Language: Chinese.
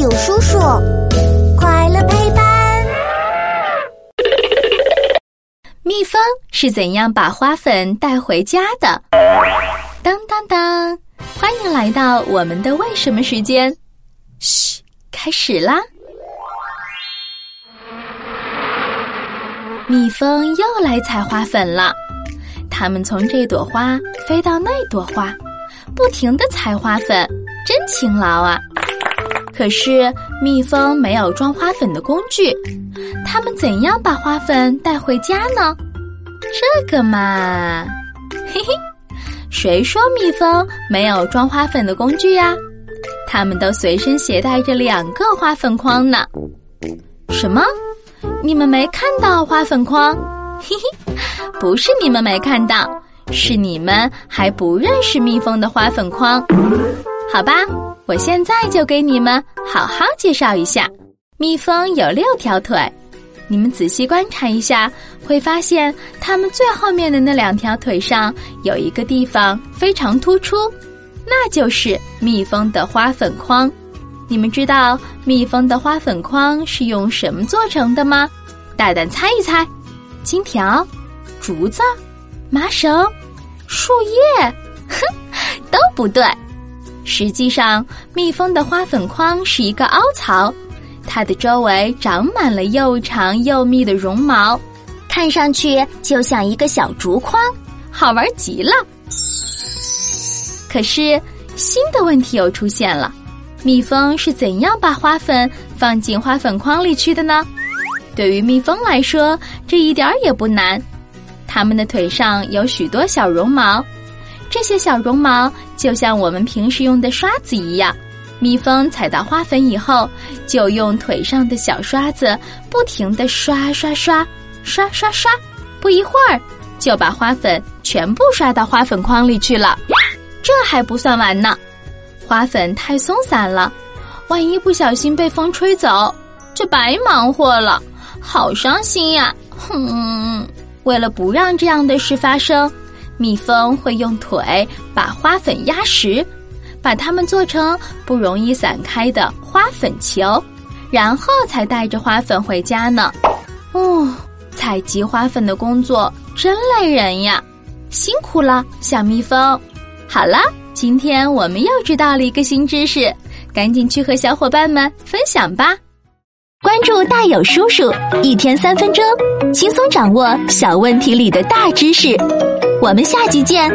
有叔叔，快乐陪伴。蜜蜂是怎样把花粉带回家的？当当当！欢迎来到我们的为什么时间。嘘，开始啦！蜜蜂又来采花粉了，它们从这朵花飞到那朵花，不停的采花粉，真勤劳啊！可是蜜蜂没有装花粉的工具，它们怎样把花粉带回家呢？这个嘛，嘿嘿，谁说蜜蜂没有装花粉的工具呀？它们都随身携带着两个花粉筐呢。什么？你们没看到花粉筐？嘿嘿，不是你们没看到，是你们还不认识蜜蜂的花粉筐。好吧。我现在就给你们好好介绍一下，蜜蜂有六条腿，你们仔细观察一下，会发现它们最后面的那两条腿上有一个地方非常突出，那就是蜜蜂的花粉筐。你们知道蜜蜂的花粉筐是用什么做成的吗？大胆猜一猜，金条、竹子、麻绳、树叶，哼，都不对。实际上，蜜蜂的花粉筐是一个凹槽，它的周围长满了又长又密的绒毛，看上去就像一个小竹筐，好玩极了。可是，新的问题又出现了：蜜蜂是怎样把花粉放进花粉筐里去的呢？对于蜜蜂来说，这一点儿也不难，它们的腿上有许多小绒毛。这些小绒毛就像我们平时用的刷子一样，蜜蜂采到花粉以后，就用腿上的小刷子不停地刷刷刷，刷刷刷，不一会儿就把花粉全部刷到花粉筐里去了。这还不算完呢，花粉太松散了，万一不小心被风吹走，就白忙活了，好伤心呀！哼，为了不让这样的事发生。蜜蜂会用腿把花粉压实，把它们做成不容易散开的花粉球，然后才带着花粉回家呢。哦，采集花粉的工作真累人呀，辛苦了，小蜜蜂。好了，今天我们又知道了一个新知识，赶紧去和小伙伴们分享吧。关注大有叔叔，一天三分钟，轻松掌握小问题里的大知识。我们下集见。